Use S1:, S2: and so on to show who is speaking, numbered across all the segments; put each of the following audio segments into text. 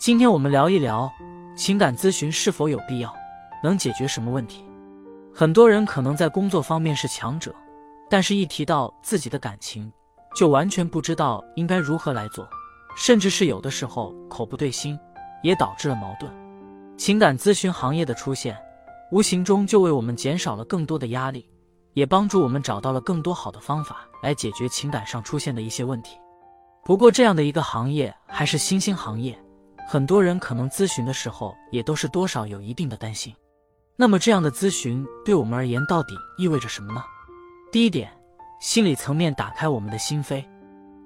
S1: 今天我们聊一聊情感咨询是否有必要，能解决什么问题？很多人可能在工作方面是强者，但是一提到自己的感情，就完全不知道应该如何来做，甚至是有的时候口不对心，也导致了矛盾。情感咨询行业的出现，无形中就为我们减少了更多的压力，也帮助我们找到了更多好的方法来解决情感上出现的一些问题。不过，这样的一个行业还是新兴行业。很多人可能咨询的时候也都是多少有一定的担心。那么这样的咨询对我们而言到底意味着什么呢？第一点，心理层面打开我们的心扉。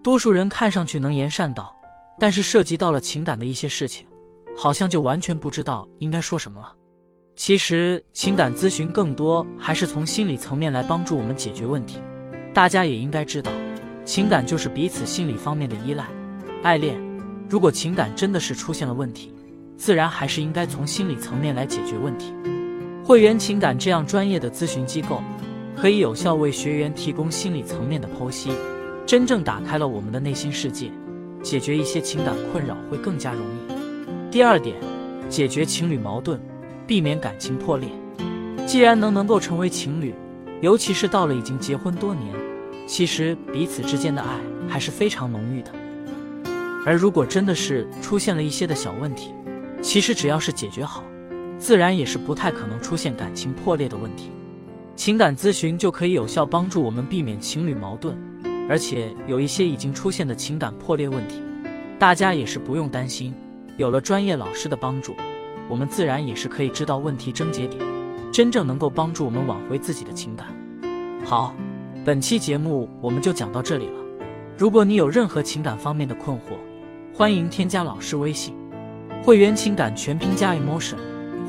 S1: 多数人看上去能言善道，但是涉及到了情感的一些事情，好像就完全不知道应该说什么了。其实情感咨询更多还是从心理层面来帮助我们解决问题。大家也应该知道，情感就是彼此心理方面的依赖、爱恋。如果情感真的是出现了问题，自然还是应该从心理层面来解决问题。会员情感这样专业的咨询机构，可以有效为学员提供心理层面的剖析，真正打开了我们的内心世界，解决一些情感困扰会更加容易。第二点，解决情侣矛盾，避免感情破裂。既然能能够成为情侣，尤其是到了已经结婚多年，其实彼此之间的爱还是非常浓郁的。而如果真的是出现了一些的小问题，其实只要是解决好，自然也是不太可能出现感情破裂的问题。情感咨询就可以有效帮助我们避免情侣矛盾，而且有一些已经出现的情感破裂问题，大家也是不用担心。有了专业老师的帮助，我们自然也是可以知道问题症结点，真正能够帮助我们挽回自己的情感。好，本期节目我们就讲到这里了。如果你有任何情感方面的困惑，欢迎添加老师微信，会员情感全拼加 emotion，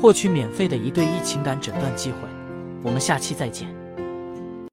S1: 获取免费的一对一情感诊断机会。我们下期再见。